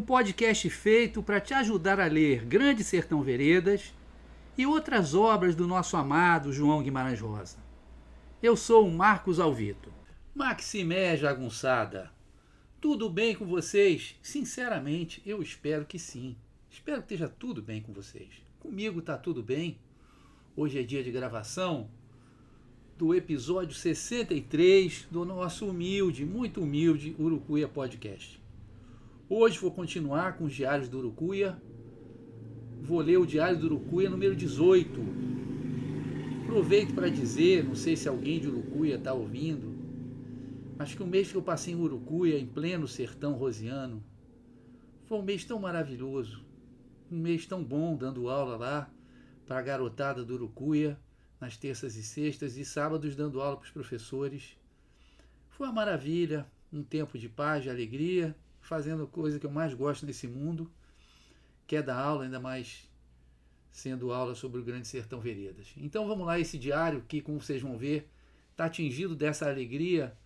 Um podcast feito para te ajudar a ler Grande Sertão Veredas e outras obras do nosso amado João Guimarães Rosa. Eu sou o Marcos Alvito. Maximé Jagunçada, tudo bem com vocês? Sinceramente, eu espero que sim. Espero que esteja tudo bem com vocês. Comigo está tudo bem. Hoje é dia de gravação, do episódio 63 do nosso humilde, muito humilde Urucuia Podcast. Hoje vou continuar com os diários do Urucuia. Vou ler o Diário do Urucuia número 18. Aproveito para dizer, não sei se alguém de Urucuia está ouvindo, mas que o mês que eu passei em Urucuia, em pleno sertão rosiano, foi um mês tão maravilhoso, um mês tão bom dando aula lá para a garotada do Urucuia nas terças e sextas e sábados dando aula para os professores. Foi uma maravilha, um tempo de paz, de alegria, fazendo a coisa que eu mais gosto nesse mundo, que é dar aula, ainda mais sendo aula sobre o Grande Sertão Veredas. Então vamos lá, esse diário que, como vocês vão ver, está atingido dessa alegria,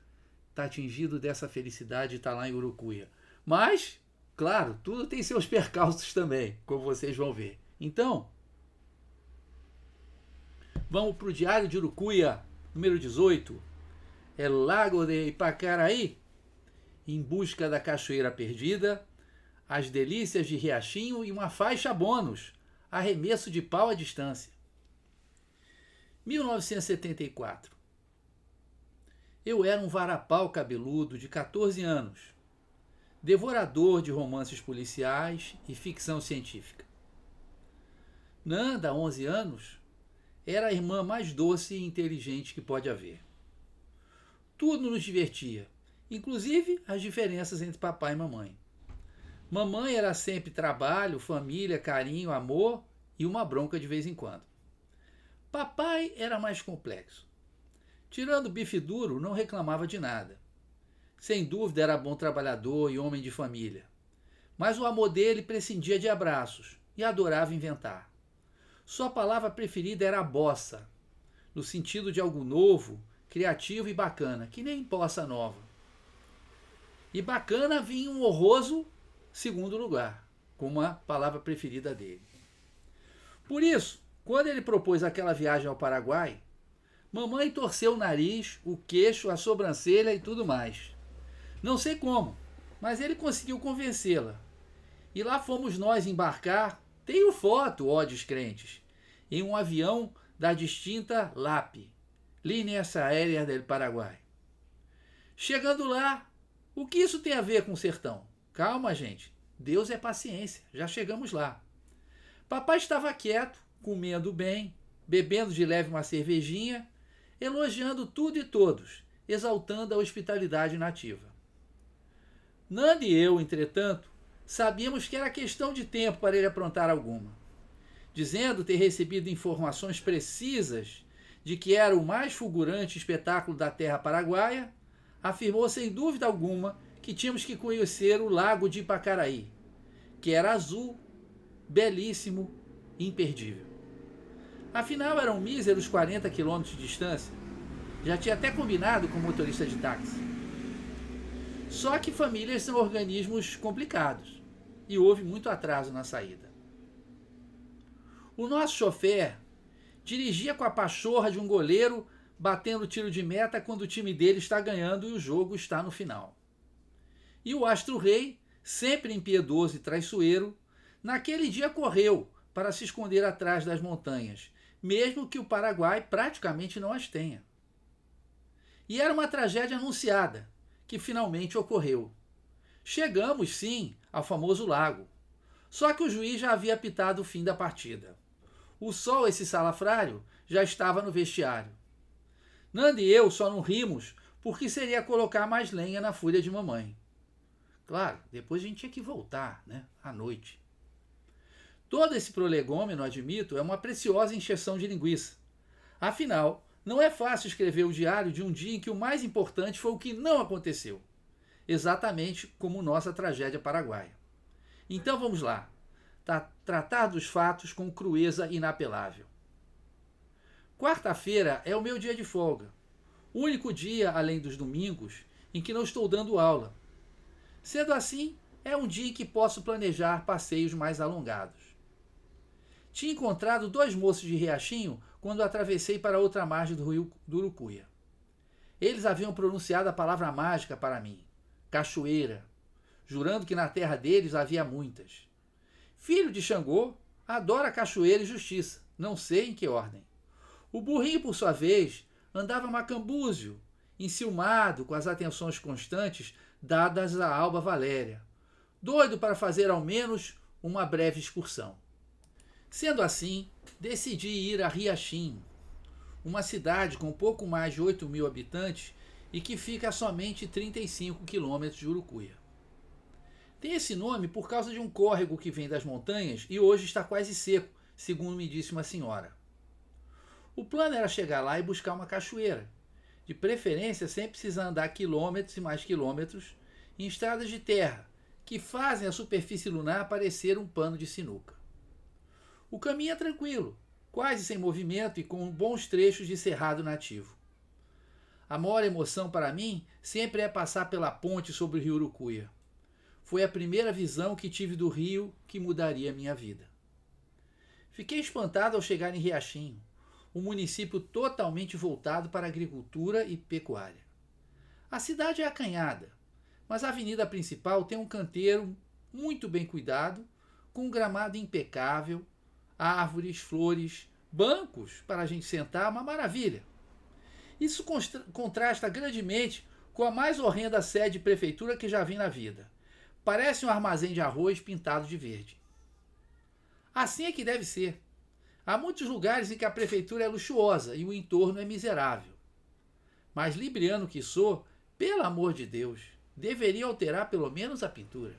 está atingido dessa felicidade de estar tá lá em Urucuia. Mas, claro, tudo tem seus percalços também, como vocês vão ver. Então, Vamos para o Diário de Urucuia, número 18. É Lago de Ipacaraí, em busca da cachoeira perdida, as delícias de Riachinho e uma faixa bônus, arremesso de pau à distância. 1974. Eu era um varapau cabeludo de 14 anos, devorador de romances policiais e ficção científica. Nanda, 11 anos, era a irmã mais doce e inteligente que pode haver. Tudo nos divertia, inclusive as diferenças entre papai e mamãe. Mamãe era sempre trabalho, família, carinho, amor e uma bronca de vez em quando. Papai era mais complexo. Tirando o bife duro, não reclamava de nada. Sem dúvida era bom trabalhador e homem de família. Mas o amor dele prescindia de abraços e adorava inventar. Sua palavra preferida era bossa, no sentido de algo novo, criativo e bacana, que nem bossa nova. E bacana vinha um horroroso segundo lugar, como a palavra preferida dele. Por isso, quando ele propôs aquela viagem ao Paraguai, mamãe torceu o nariz, o queixo, a sobrancelha e tudo mais. Não sei como, mas ele conseguiu convencê-la. E lá fomos nós embarcar tenho foto, ó descrentes, em um avião da distinta LAP, Líneas Aéreas del Paraguai. Chegando lá, o que isso tem a ver com o sertão? Calma, gente. Deus é paciência. Já chegamos lá. Papai estava quieto, comendo bem, bebendo de leve uma cervejinha, elogiando tudo e todos, exaltando a hospitalidade nativa. Nanda e eu, entretanto, sabíamos que era questão de tempo para ele aprontar alguma. Dizendo ter recebido informações precisas de que era o mais fulgurante espetáculo da terra paraguaia, afirmou sem dúvida alguma que tínhamos que conhecer o lago de Ipacaraí, que era azul, belíssimo e imperdível. Afinal, eram míseros 40 quilômetros de distância. Já tinha até combinado com o motorista de táxi. Só que famílias são organismos complicados e houve muito atraso na saída. O nosso chofer dirigia com a pachorra de um goleiro batendo tiro de meta quando o time dele está ganhando e o jogo está no final. E o astro-rei, sempre impiedoso e traiçoeiro, naquele dia correu para se esconder atrás das montanhas, mesmo que o Paraguai praticamente não as tenha. E era uma tragédia anunciada, que finalmente ocorreu. Chegamos, sim, ao famoso lago. Só que o juiz já havia apitado o fim da partida. O sol, esse salafrário, já estava no vestiário. Nando e eu só não rimos porque seria colocar mais lenha na fúria de mamãe. Claro, depois a gente tinha que voltar, né? À noite. Todo esse prolegômeno, admito, é uma preciosa encheção de linguiça. Afinal, não é fácil escrever o diário de um dia em que o mais importante foi o que não aconteceu. Exatamente como nossa tragédia paraguaia. Então vamos lá. Tá, tratar dos fatos com crueza inapelável. Quarta-feira é o meu dia de folga. O único dia, além dos domingos, em que não estou dando aula. Sendo assim, é um dia em que posso planejar passeios mais alongados. Tinha encontrado dois moços de Riachinho quando atravessei para outra margem do rio do Urucuia. Eles haviam pronunciado a palavra mágica para mim, cachoeira, jurando que na terra deles havia muitas. Filho de Xangô, adora cachoeira e justiça, não sei em que ordem. O burrinho, por sua vez, andava macambúzio, enciumado com as atenções constantes dadas a Alba Valéria, doido para fazer ao menos uma breve excursão. Sendo assim, decidi ir a Riachim, uma cidade com pouco mais de 8 mil habitantes e que fica a somente 35 quilômetros de Urucuia. Tem esse nome por causa de um córrego que vem das montanhas e hoje está quase seco, segundo me disse uma senhora. O plano era chegar lá e buscar uma cachoeira, de preferência sem precisar andar quilômetros e mais quilômetros em estradas de terra, que fazem a superfície lunar parecer um pano de sinuca. O caminho é tranquilo, quase sem movimento e com bons trechos de cerrado nativo. A maior emoção para mim sempre é passar pela ponte sobre o rio Urucuia. Foi a primeira visão que tive do rio que mudaria minha vida. Fiquei espantado ao chegar em Riachinho um município totalmente voltado para agricultura e pecuária. A cidade é acanhada, mas a avenida principal tem um canteiro muito bem cuidado, com um gramado impecável, árvores, flores, bancos para a gente sentar, uma maravilha. Isso contrasta grandemente com a mais horrenda sede de prefeitura que já vi na vida. Parece um armazém de arroz pintado de verde. Assim é que deve ser. Há muitos lugares em que a prefeitura é luxuosa e o entorno é miserável. Mas libriano que sou, pelo amor de Deus, deveria alterar pelo menos a pintura.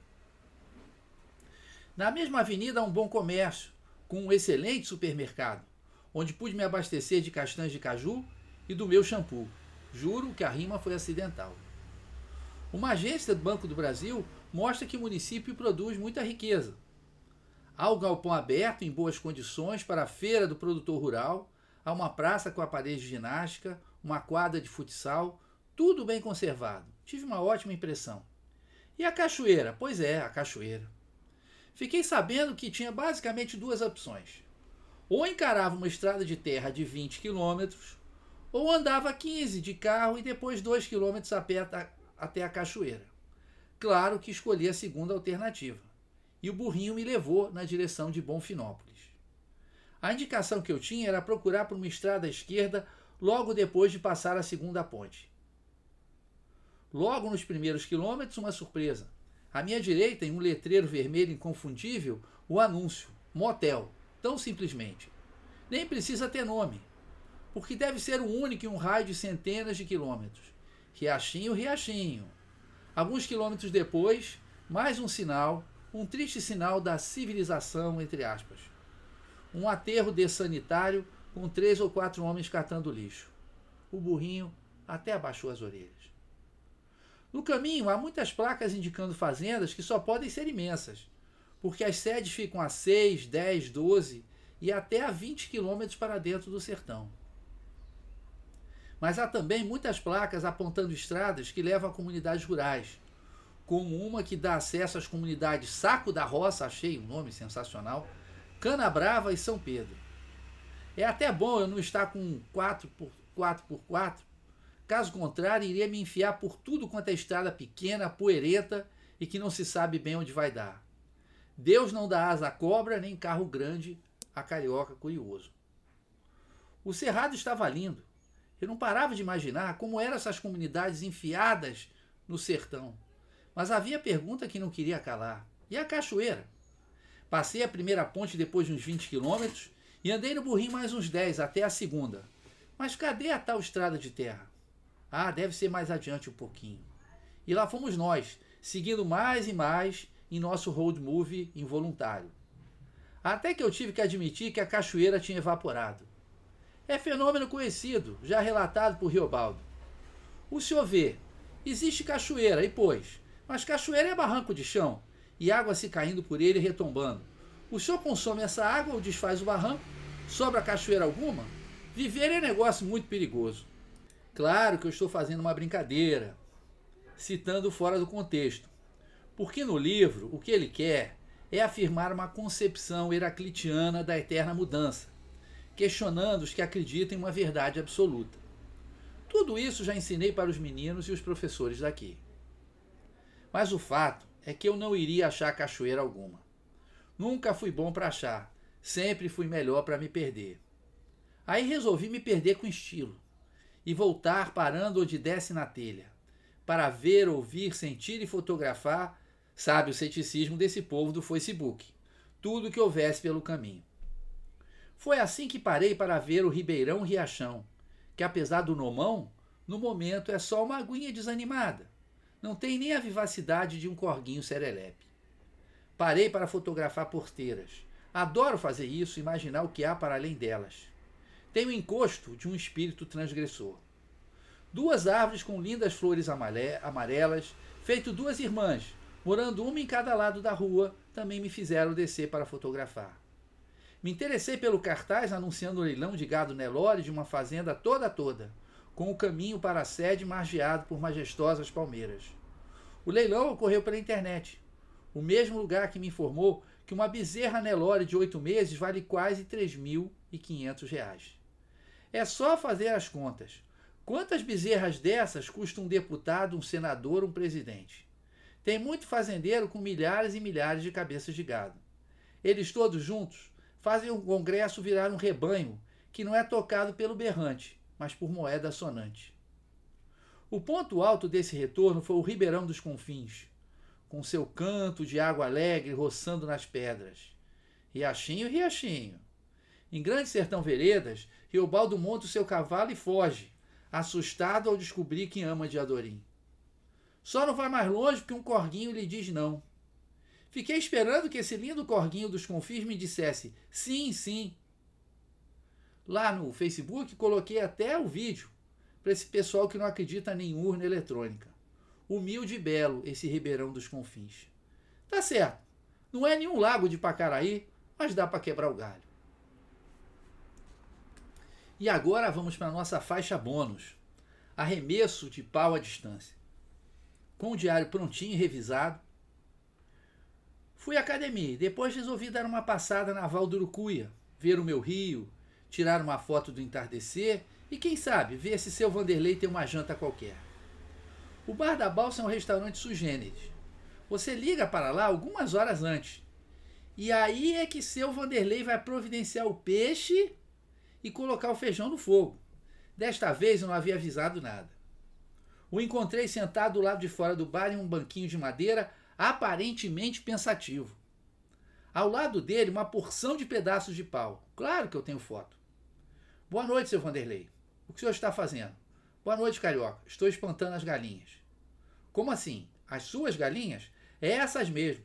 Na mesma avenida há um bom comércio, com um excelente supermercado, onde pude me abastecer de castanhas de caju e do meu shampoo. Juro que a rima foi acidental. Uma agência do Banco do Brasil mostra que o município produz muita riqueza, Há o galpão aberto em boas condições para a feira do produtor rural, há uma praça com aparelhos de ginástica, uma quadra de futsal, tudo bem conservado. Tive uma ótima impressão. E a cachoeira? Pois é, a cachoeira. Fiquei sabendo que tinha basicamente duas opções. Ou encarava uma estrada de terra de 20 quilômetros, ou andava 15 de carro e depois 2 quilômetros a pé até a cachoeira. Claro que escolhi a segunda alternativa e o burrinho me levou na direção de Bonfinópolis. A indicação que eu tinha era procurar por uma estrada à esquerda logo depois de passar a segunda ponte. Logo nos primeiros quilômetros, uma surpresa. À minha direita, em um letreiro vermelho inconfundível, o anúncio: motel, tão simplesmente. Nem precisa ter nome, porque deve ser o único em um raio de centenas de quilômetros. Riachinho, Riachinho. Alguns quilômetros depois, mais um sinal um triste sinal da civilização, entre aspas. Um aterro dessanitário com três ou quatro homens catando lixo. O burrinho até abaixou as orelhas. No caminho há muitas placas indicando fazendas que só podem ser imensas, porque as sedes ficam a 6, 10, 12 e até a 20 quilômetros para dentro do sertão. Mas há também muitas placas apontando estradas que levam a comunidades rurais, como uma que dá acesso às comunidades Saco da Roça, achei um nome sensacional, Cana Brava e São Pedro. É até bom eu não estar com 4 por 4 por 4 caso contrário, iria me enfiar por tudo quanto é estrada pequena, poeireta e que não se sabe bem onde vai dar. Deus não dá asa à cobra, nem carro grande a carioca curioso. O cerrado estava lindo. Eu não parava de imaginar como eram essas comunidades enfiadas no sertão. Mas havia pergunta que não queria calar. E a cachoeira? Passei a primeira ponte depois de uns 20 quilômetros e andei no burrinho mais uns 10 até a segunda. Mas cadê a tal estrada de terra? Ah, deve ser mais adiante um pouquinho. E lá fomos nós, seguindo mais e mais em nosso road movie involuntário. Até que eu tive que admitir que a cachoeira tinha evaporado. É fenômeno conhecido, já relatado por Riobaldo. O senhor vê, existe cachoeira, e pois, mas cachoeira é barranco de chão, e água se caindo por ele e retombando. O senhor consome essa água ou desfaz o barranco? Sobra cachoeira alguma? Viver é negócio muito perigoso. Claro que eu estou fazendo uma brincadeira, citando fora do contexto. Porque no livro, o que ele quer é afirmar uma concepção heraclitiana da eterna mudança, questionando os que acreditam em uma verdade absoluta. Tudo isso já ensinei para os meninos e os professores daqui. Mas o fato é que eu não iria achar cachoeira alguma. Nunca fui bom para achar, sempre fui melhor para me perder. Aí resolvi me perder com estilo e voltar parando onde desce na telha, para ver, ouvir, sentir e fotografar Sabe o ceticismo desse povo do Facebook. Tudo que houvesse pelo caminho. Foi assim que parei para ver o Ribeirão Riachão, que apesar do nomão, no momento é só uma aguinha desanimada. Não tem nem a vivacidade de um corguinho serelepe. Parei para fotografar porteiras. Adoro fazer isso, imaginar o que há para além delas. Tem o encosto de um espírito transgressor. Duas árvores com lindas flores amarelas, feito duas irmãs, morando uma em cada lado da rua, também me fizeram descer para fotografar. Me interessei pelo cartaz anunciando o leilão de gado Nelore de uma fazenda toda toda, com o caminho para a sede margeado por majestosas palmeiras. O leilão ocorreu pela internet, o mesmo lugar que me informou que uma bezerra Nelore de oito meses vale quase R$ 3.500. É só fazer as contas. Quantas bezerras dessas custa um deputado, um senador, um presidente? Tem muito fazendeiro com milhares e milhares de cabeças de gado. Eles todos juntos fazem o congresso virar um rebanho que não é tocado pelo berrante, mas por moeda sonante. O ponto alto desse retorno foi o Ribeirão dos Confins, com seu canto de água alegre roçando nas pedras. Riachinho, riachinho. Em Grande Sertão Veredas, Riobaldo monta o seu cavalo e foge, assustado ao descobrir que ama de Adorim. Só não vai mais longe porque um corguinho lhe diz não. Fiquei esperando que esse lindo corguinho dos confins me dissesse sim, sim. Lá no Facebook coloquei até o vídeo para esse pessoal que não acredita nem em urna eletrônica. Humilde e belo esse Ribeirão dos Confins. Tá certo, não é nenhum lago de Pacaraí, mas dá para quebrar o galho. E agora vamos para a nossa faixa bônus: arremesso de pau à distância com o diário prontinho e revisado. Fui à academia depois resolvi dar uma passada na Val do Urucuia, ver o meu rio, tirar uma foto do entardecer e, quem sabe, ver se seu Vanderlei tem uma janta qualquer. O Bar da Balsa é um restaurante sui generis. Você liga para lá algumas horas antes. E aí é que seu Vanderlei vai providenciar o peixe e colocar o feijão no fogo. Desta vez eu não havia avisado nada. O encontrei sentado do lado de fora do bar em um banquinho de madeira, aparentemente pensativo. Ao lado dele, uma porção de pedaços de pau. Claro que eu tenho foto. Boa noite, seu Vanderlei. O que o senhor está fazendo? Boa noite, carioca. Estou espantando as galinhas. Como assim? As suas galinhas? É essas mesmo.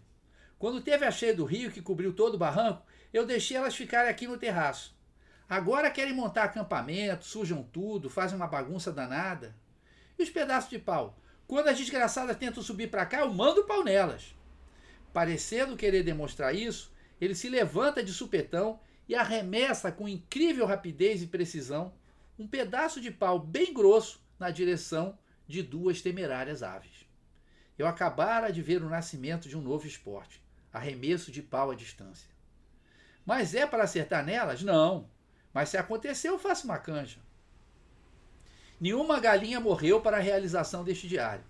Quando teve a cheia do rio que cobriu todo o barranco, eu deixei elas ficarem aqui no terraço. Agora querem montar acampamento, sujam tudo, fazem uma bagunça danada. E os pedaços de pau? Quando as desgraçadas tentam subir para cá, eu mando pau nelas. Parecendo querer demonstrar isso, ele se levanta de supetão e arremessa com incrível rapidez e precisão um pedaço de pau bem grosso na direção de duas temerárias aves. Eu acabara de ver o nascimento de um novo esporte arremesso de pau à distância. Mas é para acertar nelas? Não. Mas se acontecer, eu faço uma canja. Nenhuma galinha morreu para a realização deste diário.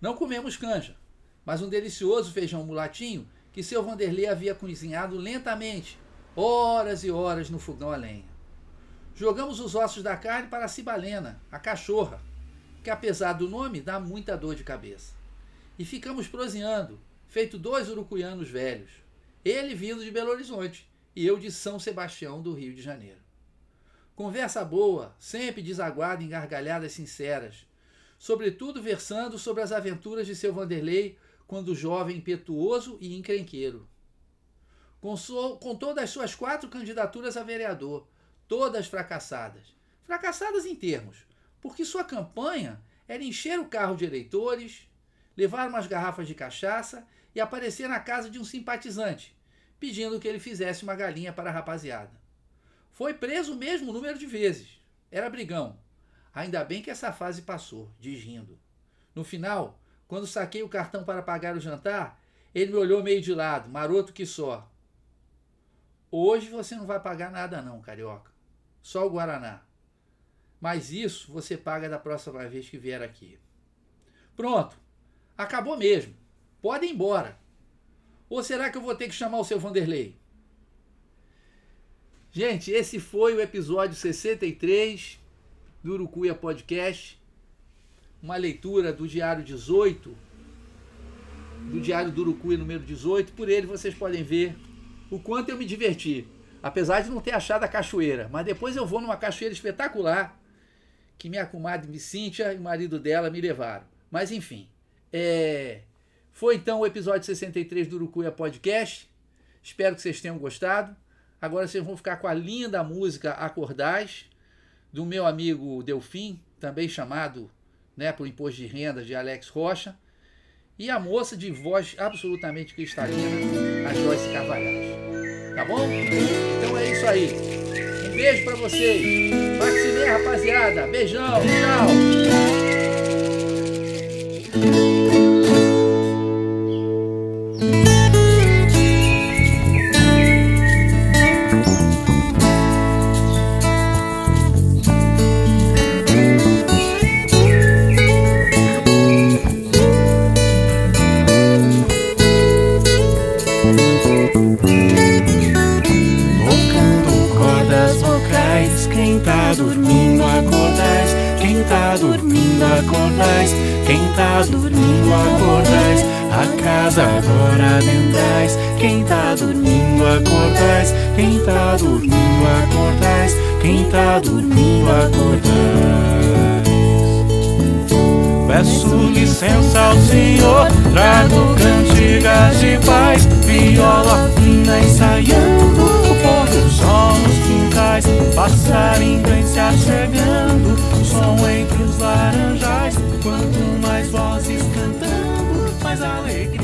Não comemos canja, mas um delicioso feijão mulatinho que seu Vanderlei havia cozinhado lentamente, horas e horas no fogão a lenha. Jogamos os ossos da carne para a cibalena, a cachorra, que apesar do nome dá muita dor de cabeça. E ficamos proseando, feito dois urucuianos velhos. Ele vindo de Belo Horizonte e eu de São Sebastião, do Rio de Janeiro. Conversa boa, sempre desaguada em gargalhadas sinceras, sobretudo versando sobre as aventuras de seu Vanderlei quando jovem impetuoso e encrenqueiro. Contou das suas quatro candidaturas a vereador, todas fracassadas. Fracassadas em termos, porque sua campanha era encher o carro de eleitores, levar umas garrafas de cachaça e aparecer na casa de um simpatizante, pedindo que ele fizesse uma galinha para a rapaziada. Foi preso o mesmo número de vezes. Era brigão. Ainda bem que essa fase passou, diz rindo. No final, quando saquei o cartão para pagar o jantar, ele me olhou meio de lado, maroto que só. Hoje você não vai pagar nada não, carioca. Só o Guaraná. Mas isso você paga da próxima vez que vier aqui. Pronto. Acabou mesmo. Pode ir embora. Ou será que eu vou ter que chamar o seu Vanderlei? Gente, esse foi o episódio 63 do Urucuia Podcast. Uma leitura do Diário 18, do Diário do Urucuia número 18. Por ele vocês podem ver o quanto eu me diverti. Apesar de não ter achado a cachoeira. Mas depois eu vou numa cachoeira espetacular que minha comadre Cíntia e o marido dela me levaram. Mas enfim, é... Foi então o episódio 63 do Urucuia Podcast. Espero que vocês tenham gostado. Agora vocês vão ficar com a linda música Acordais, do meu amigo Delfim, também chamado né, por imposto de renda de Alex Rocha. E a moça de voz absolutamente cristalina, a Joyce Carvalhais. Tá bom? Então é isso aí. Um beijo para vocês. Maximê, rapaziada. Beijão. Tchau. tá dormindo acordais, quem tá dormindo acordais, quem tá dormindo acordais. Peço licença ao Senhor, trago cantigas de paz, viola fina ensaiando o pôr do sol nos quintais, passarinho vem se achegando, som entre os laranjais, quanto mais vozes cantando, mais alegria.